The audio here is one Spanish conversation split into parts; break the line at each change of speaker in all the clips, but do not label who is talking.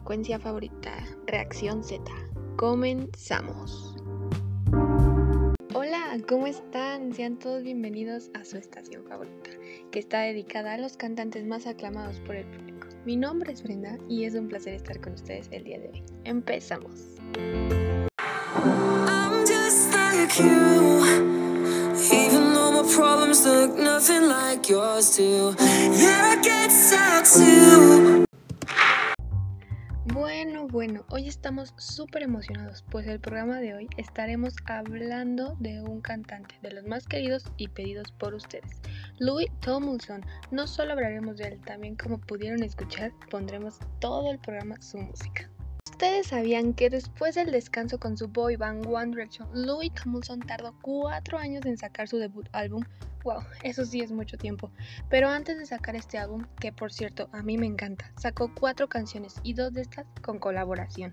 frecuencia favorita, Reacción Z. Comenzamos. Hola, ¿cómo están? Sean todos bienvenidos a su estación favorita, que está dedicada a los cantantes más aclamados por el público. Mi nombre es Brenda y es un placer estar con ustedes el día de hoy. Empezamos. Bueno, bueno, hoy estamos súper emocionados, pues el programa de hoy estaremos hablando de un cantante de los más queridos y pedidos por ustedes, Louis Tomlinson. No solo hablaremos de él, también como pudieron escuchar, pondremos todo el programa su música. ¿Ustedes sabían que después del descanso con su boy band One Direction, Louis Tomlinson tardó cuatro años en sacar su debut álbum? Wow, eso sí es mucho tiempo. Pero antes de sacar este álbum, que por cierto a mí me encanta, sacó cuatro canciones y dos de estas con colaboración.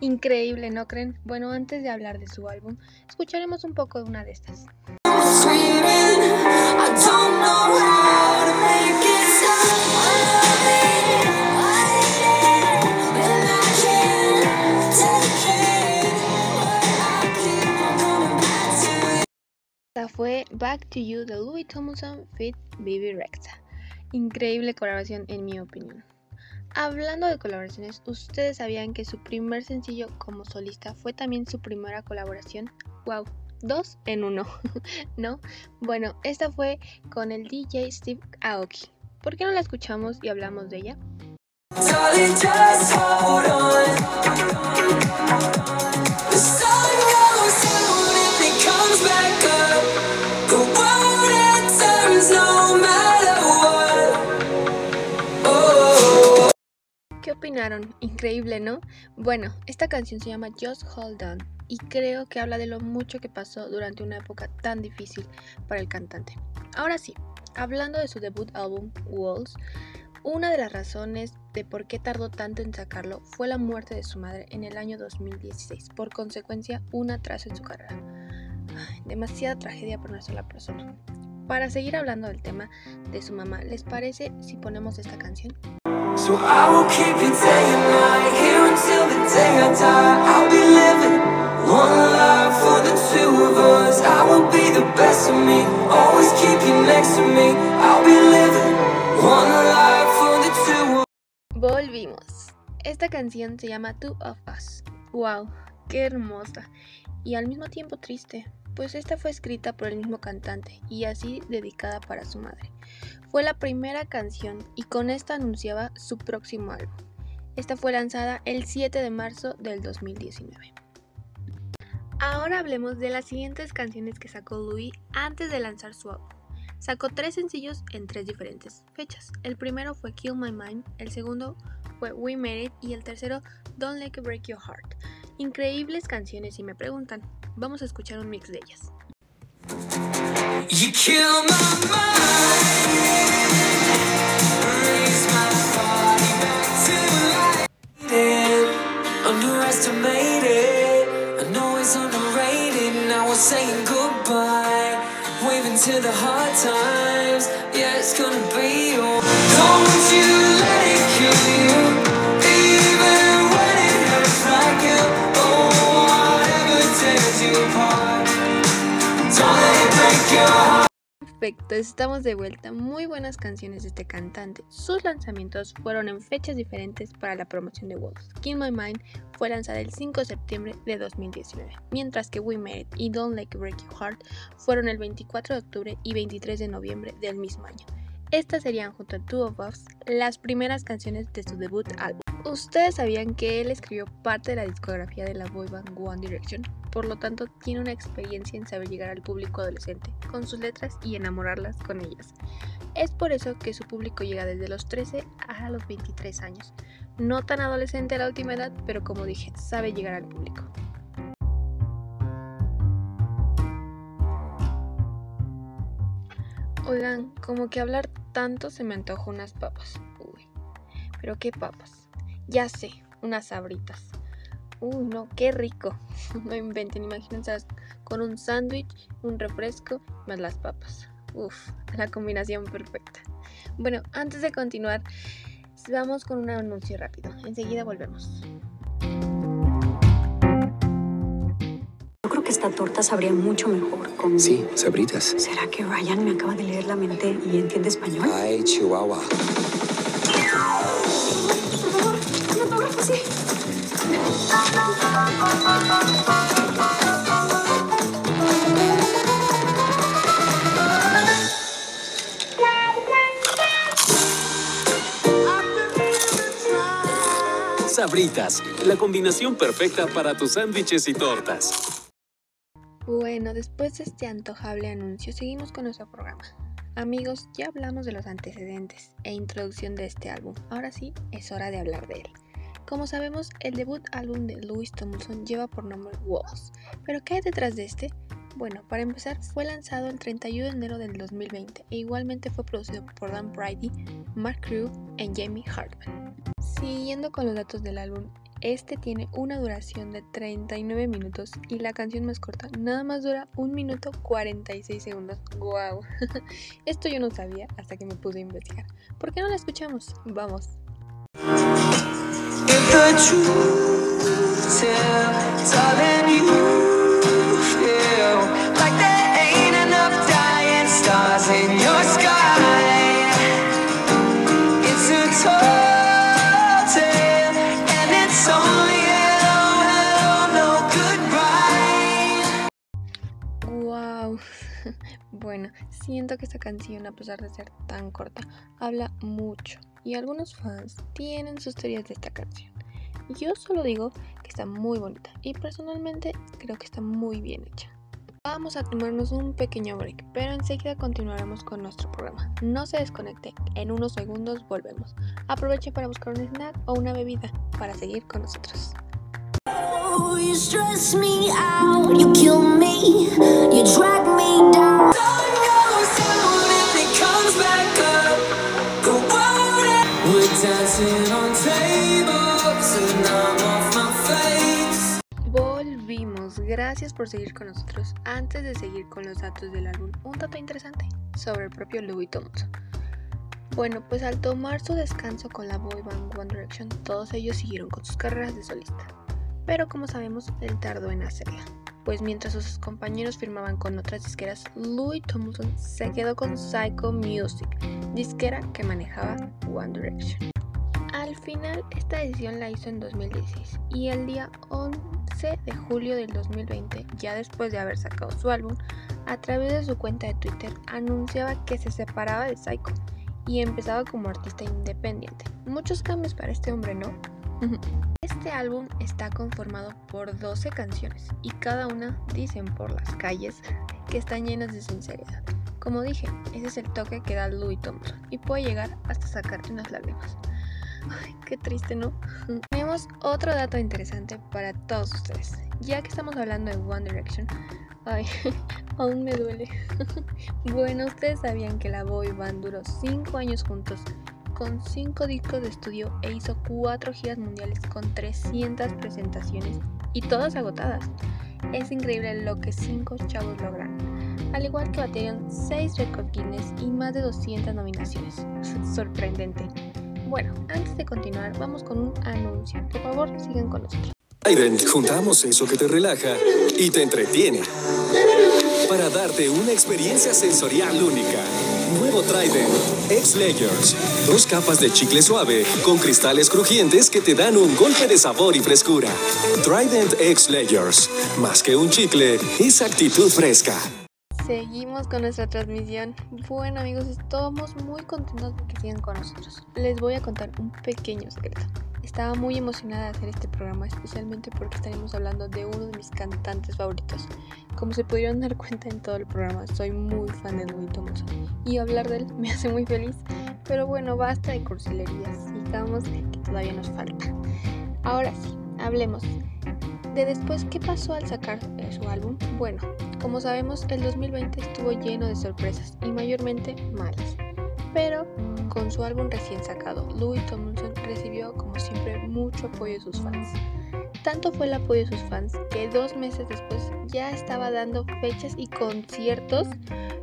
Increíble, ¿no creen? Bueno, antes de hablar de su álbum, escucharemos un poco de una de estas. Fue Back to You de Louis Tomlinson feat. Bibi Rexa. Increíble colaboración en mi opinión. Hablando de colaboraciones, ¿ustedes sabían que su primer sencillo como solista fue también su primera colaboración? ¡Wow! Dos en uno, ¿no? Bueno, esta fue con el DJ Steve Aoki. ¿Por qué no la escuchamos y hablamos de ella? Opinaron? Increíble, ¿no? Bueno, esta canción se llama Just Hold On y creo que habla de lo mucho que pasó durante una época tan difícil para el cantante. Ahora sí, hablando de su debut álbum Walls, una de las razones de por qué tardó tanto en sacarlo fue la muerte de su madre en el año 2016, por consecuencia un atraso en su carrera. Demasiada tragedia para una sola persona. Para seguir hablando del tema de su mamá, ¿les parece si ponemos esta canción?
So I will keep you day and night here until the day I die. I'll be living one life for the two of us. I will be the best of me, always keep you next to me. I'll be living one life for the two of
Volvimos. Esta canción se llama Two of Us. ¡Wow! ¡Qué hermosa! Y al mismo tiempo triste, pues esta fue escrita por el mismo cantante y así dedicada para su madre. Fue la primera canción y con esta anunciaba su próximo álbum. Esta fue lanzada el 7 de marzo del 2019. Ahora hablemos de las siguientes canciones que sacó Louis antes de lanzar su álbum. Sacó tres sencillos en tres diferentes fechas. El primero fue Kill My Mind, el segundo fue We Made It y el tercero Don't Let It Break Your Heart. Increíbles canciones si me preguntan. Vamos a escuchar un mix de ellas.
You kill my mind, raise my body back to life. Underestimated, I know it's underrated. Now we're saying goodbye, waving to the hard times. Yeah, it's gonna be all. Don't you let it kill you,
Perfecto, estamos de vuelta. Muy buenas canciones de este cantante. Sus lanzamientos fueron en fechas diferentes para la promoción de Wolves. Kill My Mind fue lanzada el 5 de septiembre de 2019, mientras que We Made It y Don't It Break Your Heart fueron el 24 de octubre y 23 de noviembre del mismo año. Estas serían junto a Two of Us las primeras canciones de su debut álbum. ¿Ustedes sabían que él escribió parte de la discografía de la boy band One Direction? Por lo tanto, tiene una experiencia en saber llegar al público adolescente con sus letras y enamorarlas con ellas. Es por eso que su público llega desde los 13 a los 23 años. No tan adolescente a la última edad, pero como dije, sabe llegar al público. Oigan, como que hablar tanto se me antojó unas papas. Uy, pero qué papas. Ya sé, unas sabritas. Uy, no, qué rico. No inventen, imagínense con un sándwich, un refresco, más las papas. Uf, la combinación perfecta. Bueno, antes de continuar, Vamos con un anuncio rápido. Enseguida volvemos.
Yo creo que esta torta sabría mucho mejor con...
Sí, sabritas.
¿Será que Ryan me acaba de leer la mente y entiende español?
Ay, Chihuahua.
Sabritas, la combinación perfecta para tus sándwiches y tortas.
Bueno, después de este antojable anuncio, seguimos con nuestro programa. Amigos, ya hablamos de los antecedentes e introducción de este álbum. Ahora sí, es hora de hablar de él. Como sabemos, el debut álbum de Louis Tomlinson lleva por nombre Walls. ¿Pero qué hay detrás de este? Bueno, para empezar, fue lanzado el 31 de enero del 2020 e igualmente fue producido por Dan Brady, Mark Crew y Jamie Hartman. Siguiendo con los datos del álbum, este tiene una duración de 39 minutos y la canción más corta nada más dura 1 minuto 46 segundos. ¡Wow! Esto yo no sabía hasta que me pude investigar. ¿Por qué no la escuchamos? Vamos. Bueno, siento que esta canción, a pesar de ser tan corta, habla mucho y algunos fans tienen sus teorías de esta canción. Yo solo digo que está muy bonita y personalmente creo que está muy bien hecha. Vamos a tomarnos un pequeño break, pero enseguida continuaremos con nuestro programa. No se desconecte, en unos segundos volvemos. Aproveche para buscar un snack o una bebida para seguir con nosotros.
Oh,
gracias por seguir con nosotros. Antes de seguir con los datos del álbum, un dato interesante sobre el propio Louis Tomlinson. Bueno, pues al tomar su descanso con la boy band One Direction, todos ellos siguieron con sus carreras de solista. Pero como sabemos, él tardó en hacerla. Pues mientras sus compañeros firmaban con otras disqueras, Louis Tomlinson se quedó con Psycho Music, disquera que manejaba One Direction. Al final, esta edición la hizo en 2016 y el día 11 de julio del 2020, ya después de haber sacado su álbum, a través de su cuenta de Twitter anunciaba que se separaba de Psycho y empezaba como artista independiente. Muchos cambios para este hombre, ¿no? Este álbum está conformado por 12 canciones y cada una dicen por las calles que están llenas de sinceridad. Como dije, ese es el toque que da Louis Thompson y puede llegar hasta sacarte unas lágrimas. Qué triste, ¿no? Tenemos otro dato interesante para todos ustedes. Ya que estamos hablando de One Direction, ay, aún me duele. bueno, ustedes sabían que la boy band duró 5 años juntos con 5 discos de estudio e hizo 4 giras mundiales con 300 presentaciones y todas agotadas. Es increíble lo que 5 chavos logran. Al igual que batieron 6 récord Guinness y más de 200 nominaciones. Sorprendente. Bueno, antes de continuar, vamos con un anuncio. Por favor, sigan con nosotros.
Trident, juntamos eso que te relaja y te entretiene. Para darte una experiencia sensorial única. Nuevo Trident X Layers. Dos capas de chicle suave con cristales crujientes que te dan un golpe de sabor y frescura. Trident X Layers. Más que un chicle, es actitud fresca.
Seguimos con nuestra transmisión. Bueno amigos, estamos muy contentos de que sigan con nosotros. Les voy a contar un pequeño secreto. Estaba muy emocionada de hacer este programa, especialmente porque estaremos hablando de uno de mis cantantes favoritos. Como se pudieron dar cuenta en todo el programa, soy muy fan de Louis Tomlinson y hablar de él me hace muy feliz. Pero bueno, basta de cursilerías, sigamos que todavía nos falta. Ahora sí, hablemos de después qué pasó al sacar su álbum. Bueno, como sabemos, el 2020 estuvo lleno de sorpresas y mayormente malas. Pero con su álbum recién sacado, Louis Tomlinson recibió como siempre mucho apoyo de sus fans. Tanto fue el apoyo de sus fans que dos meses después ya estaba dando fechas y conciertos,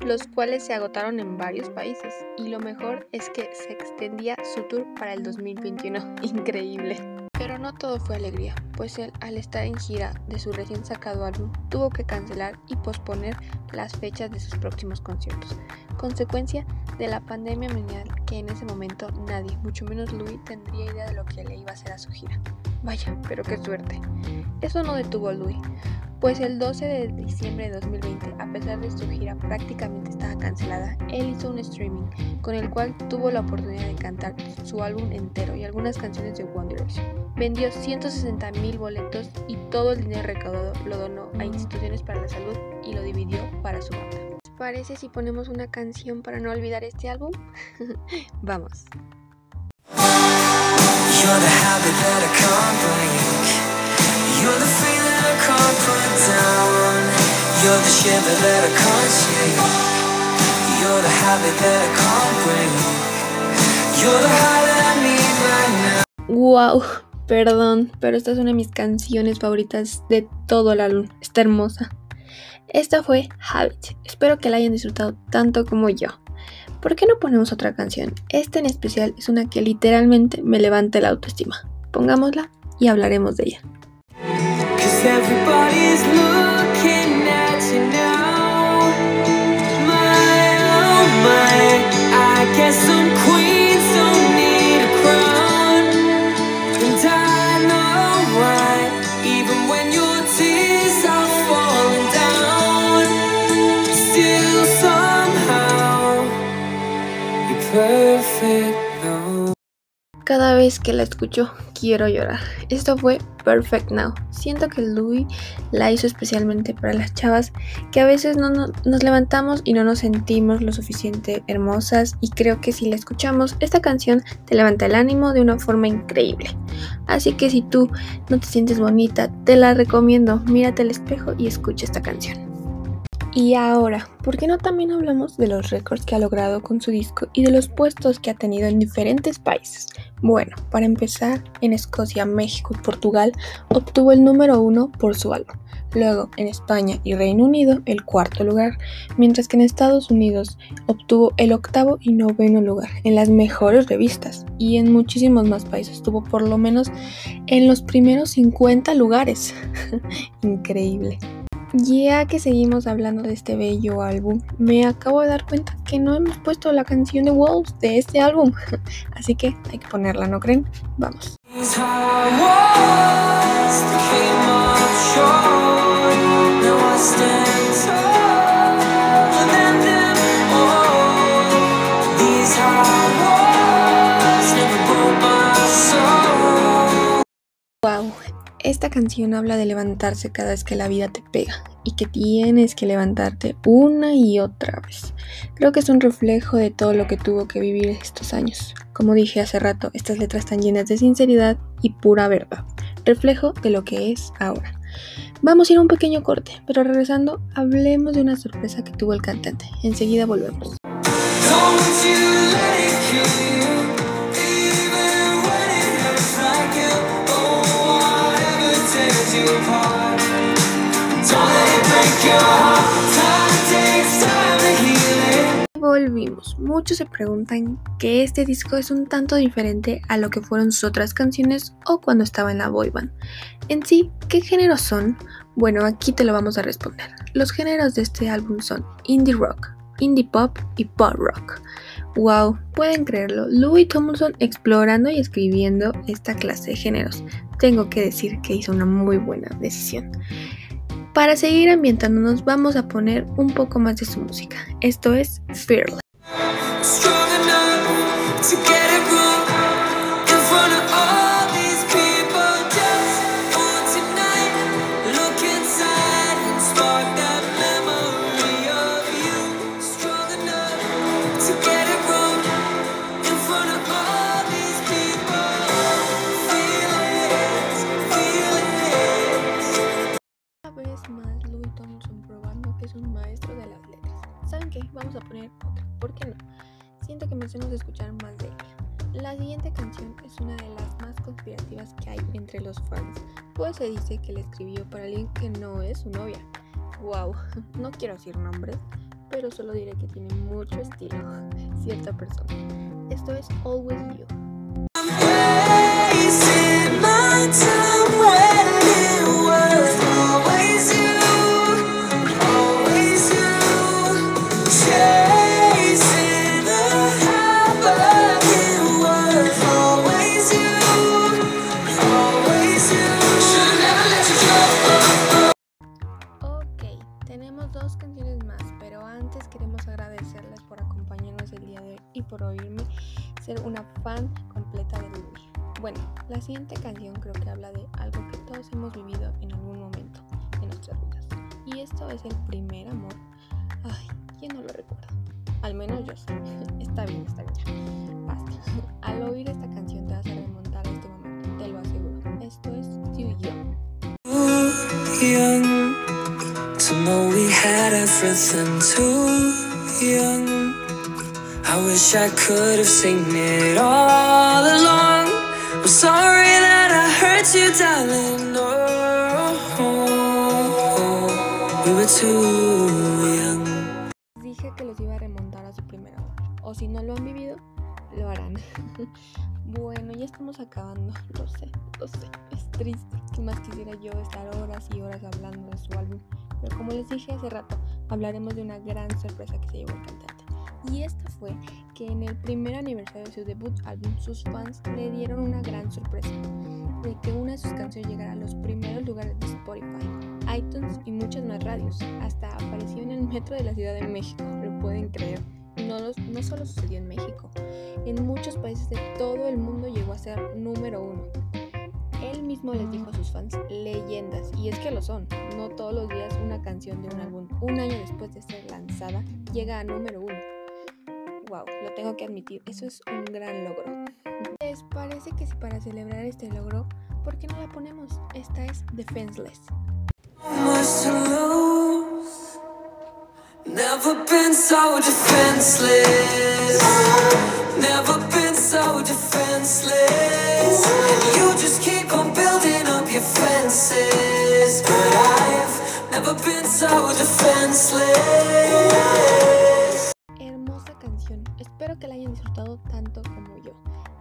los cuales se agotaron en varios países. Y lo mejor es que se extendía su tour para el 2021. Increíble. Pero no todo fue alegría, pues él, al estar en gira de su recién sacado álbum, tuvo que cancelar y posponer las fechas de sus próximos conciertos, consecuencia de la pandemia mundial que en ese momento nadie, mucho menos Louis, tendría idea de lo que le iba a hacer a su gira. Vaya, pero qué suerte. Eso no detuvo a Louis, pues el 12 de diciembre de 2020, a pesar de su gira prácticamente estaba cancelada, él hizo un streaming con el cual tuvo la oportunidad de cantar su álbum entero y algunas canciones de One Direction. Vendió 160 mil boletos y todo el dinero recaudado lo donó a instituciones para la salud y lo dividió para su banda. ¿Les parece si ponemos una canción para no olvidar este álbum? Vamos. Wow, perdón, pero esta es una de mis canciones favoritas de todo el álbum. Está hermosa. Esta fue Habit. Espero que la hayan disfrutado tanto como yo. ¿Por qué no ponemos otra canción? Esta en especial es una que literalmente me levanta la autoestima. Pongámosla y hablaremos de ella. Cada vez que la escucho quiero llorar. Esto fue Perfect Now. Siento que Louis la hizo especialmente para las chavas que a veces no, no- nos levantamos y no nos sentimos lo suficiente hermosas y creo que si la escuchamos esta canción te levanta el ánimo de una forma increíble. Así que si tú no te sientes bonita, te la recomiendo. Mírate al espejo y escucha esta canción. Y ahora, ¿por qué no también hablamos de los récords que ha logrado con su disco y de los puestos que ha tenido en diferentes países? Bueno, para empezar, en Escocia, México y Portugal obtuvo el número uno por su álbum. Luego, en España y Reino Unido, el cuarto lugar, mientras que en Estados Unidos obtuvo el octavo y noveno lugar en las mejores revistas y en muchísimos más países estuvo por lo menos en los primeros 50 lugares. Increíble. Ya que seguimos hablando de este bello álbum, me acabo de dar cuenta que no hemos puesto la canción de Wolves de este álbum. Así que hay que ponerla, ¿no creen? Vamos. Esta canción habla de levantarse cada vez que la vida te pega y que tienes que levantarte una y otra vez. Creo que es un reflejo de todo lo que tuvo que vivir estos años. Como dije hace rato, estas letras están llenas de sinceridad y pura verdad. Reflejo de lo que es ahora. Vamos a ir a un pequeño corte, pero regresando, hablemos de una sorpresa que tuvo el cantante. Enseguida volvemos. Muchos se preguntan que este disco es un tanto diferente a lo que fueron sus otras canciones o cuando estaba en la boy band. En sí, ¿qué géneros son? Bueno, aquí te lo vamos a responder. Los géneros de este álbum son indie rock, indie pop y pop rock. Wow, pueden creerlo, Louis Tomlinson explorando y escribiendo esta clase de géneros. Tengo que decir que hizo una muy buena decisión. Para seguir ambientándonos vamos a poner un poco más de su música. Esto es Fearless. Es un maestro de las. ¿Saben qué? Vamos a poner otra. ¿Por qué no? Siento que merecemos escuchar más de ella. La siguiente canción es una de las más conspirativas que hay entre los fans, pues se dice que la escribió para alguien que no es su novia. Wow, no quiero decir nombres, pero solo diré que tiene mucho estilo cierta persona. Esto es Always You. Young
to know we had everything. Too young. I wish I could have seen it all along. I'm sorry that I hurt you, darling. Oh, we were too young.
Dije que los iba a remontar a su primer amor. O si no lo han vivido, lo harán. estamos acabando. Lo sé, lo sé. Es triste. ¿Qué más quisiera yo estar horas y horas hablando de su álbum? Pero como les dije hace rato, hablaremos de una gran sorpresa que se llevó el cantante. Y esta fue que en el primer aniversario de su debut álbum, sus fans le dieron una gran sorpresa. De que una de sus canciones llegara a los primeros lugares de Spotify, iTunes y muchas más radios. Hasta apareció en el metro de la Ciudad de México, lo pueden creer. No, solo sucedió en México, en muchos países de todo el mundo llegó a ser número uno. Él mismo les dijo a sus fans leyendas, y es que lo son. No todos los días una canción de un álbum, un año después de ser lanzada, llega a número uno. Wow, lo tengo que admitir, eso es un gran logro. ¿Les parece que si para celebrar este logro, por qué no la ponemos? Esta es Defenseless. Hermosa canción. Espero que la hayan disfrutado tanto como yo.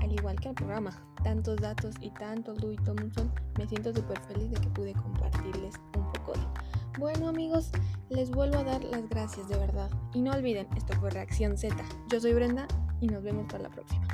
Al igual que el programa, tantos datos y tanto Louis Tomlinson, me siento súper feliz de que pude compartirles un poco de. Bueno amigos, les vuelvo a dar las gracias de verdad. Y no olviden, esto fue Reacción Z. Yo soy Brenda y nos vemos para la próxima.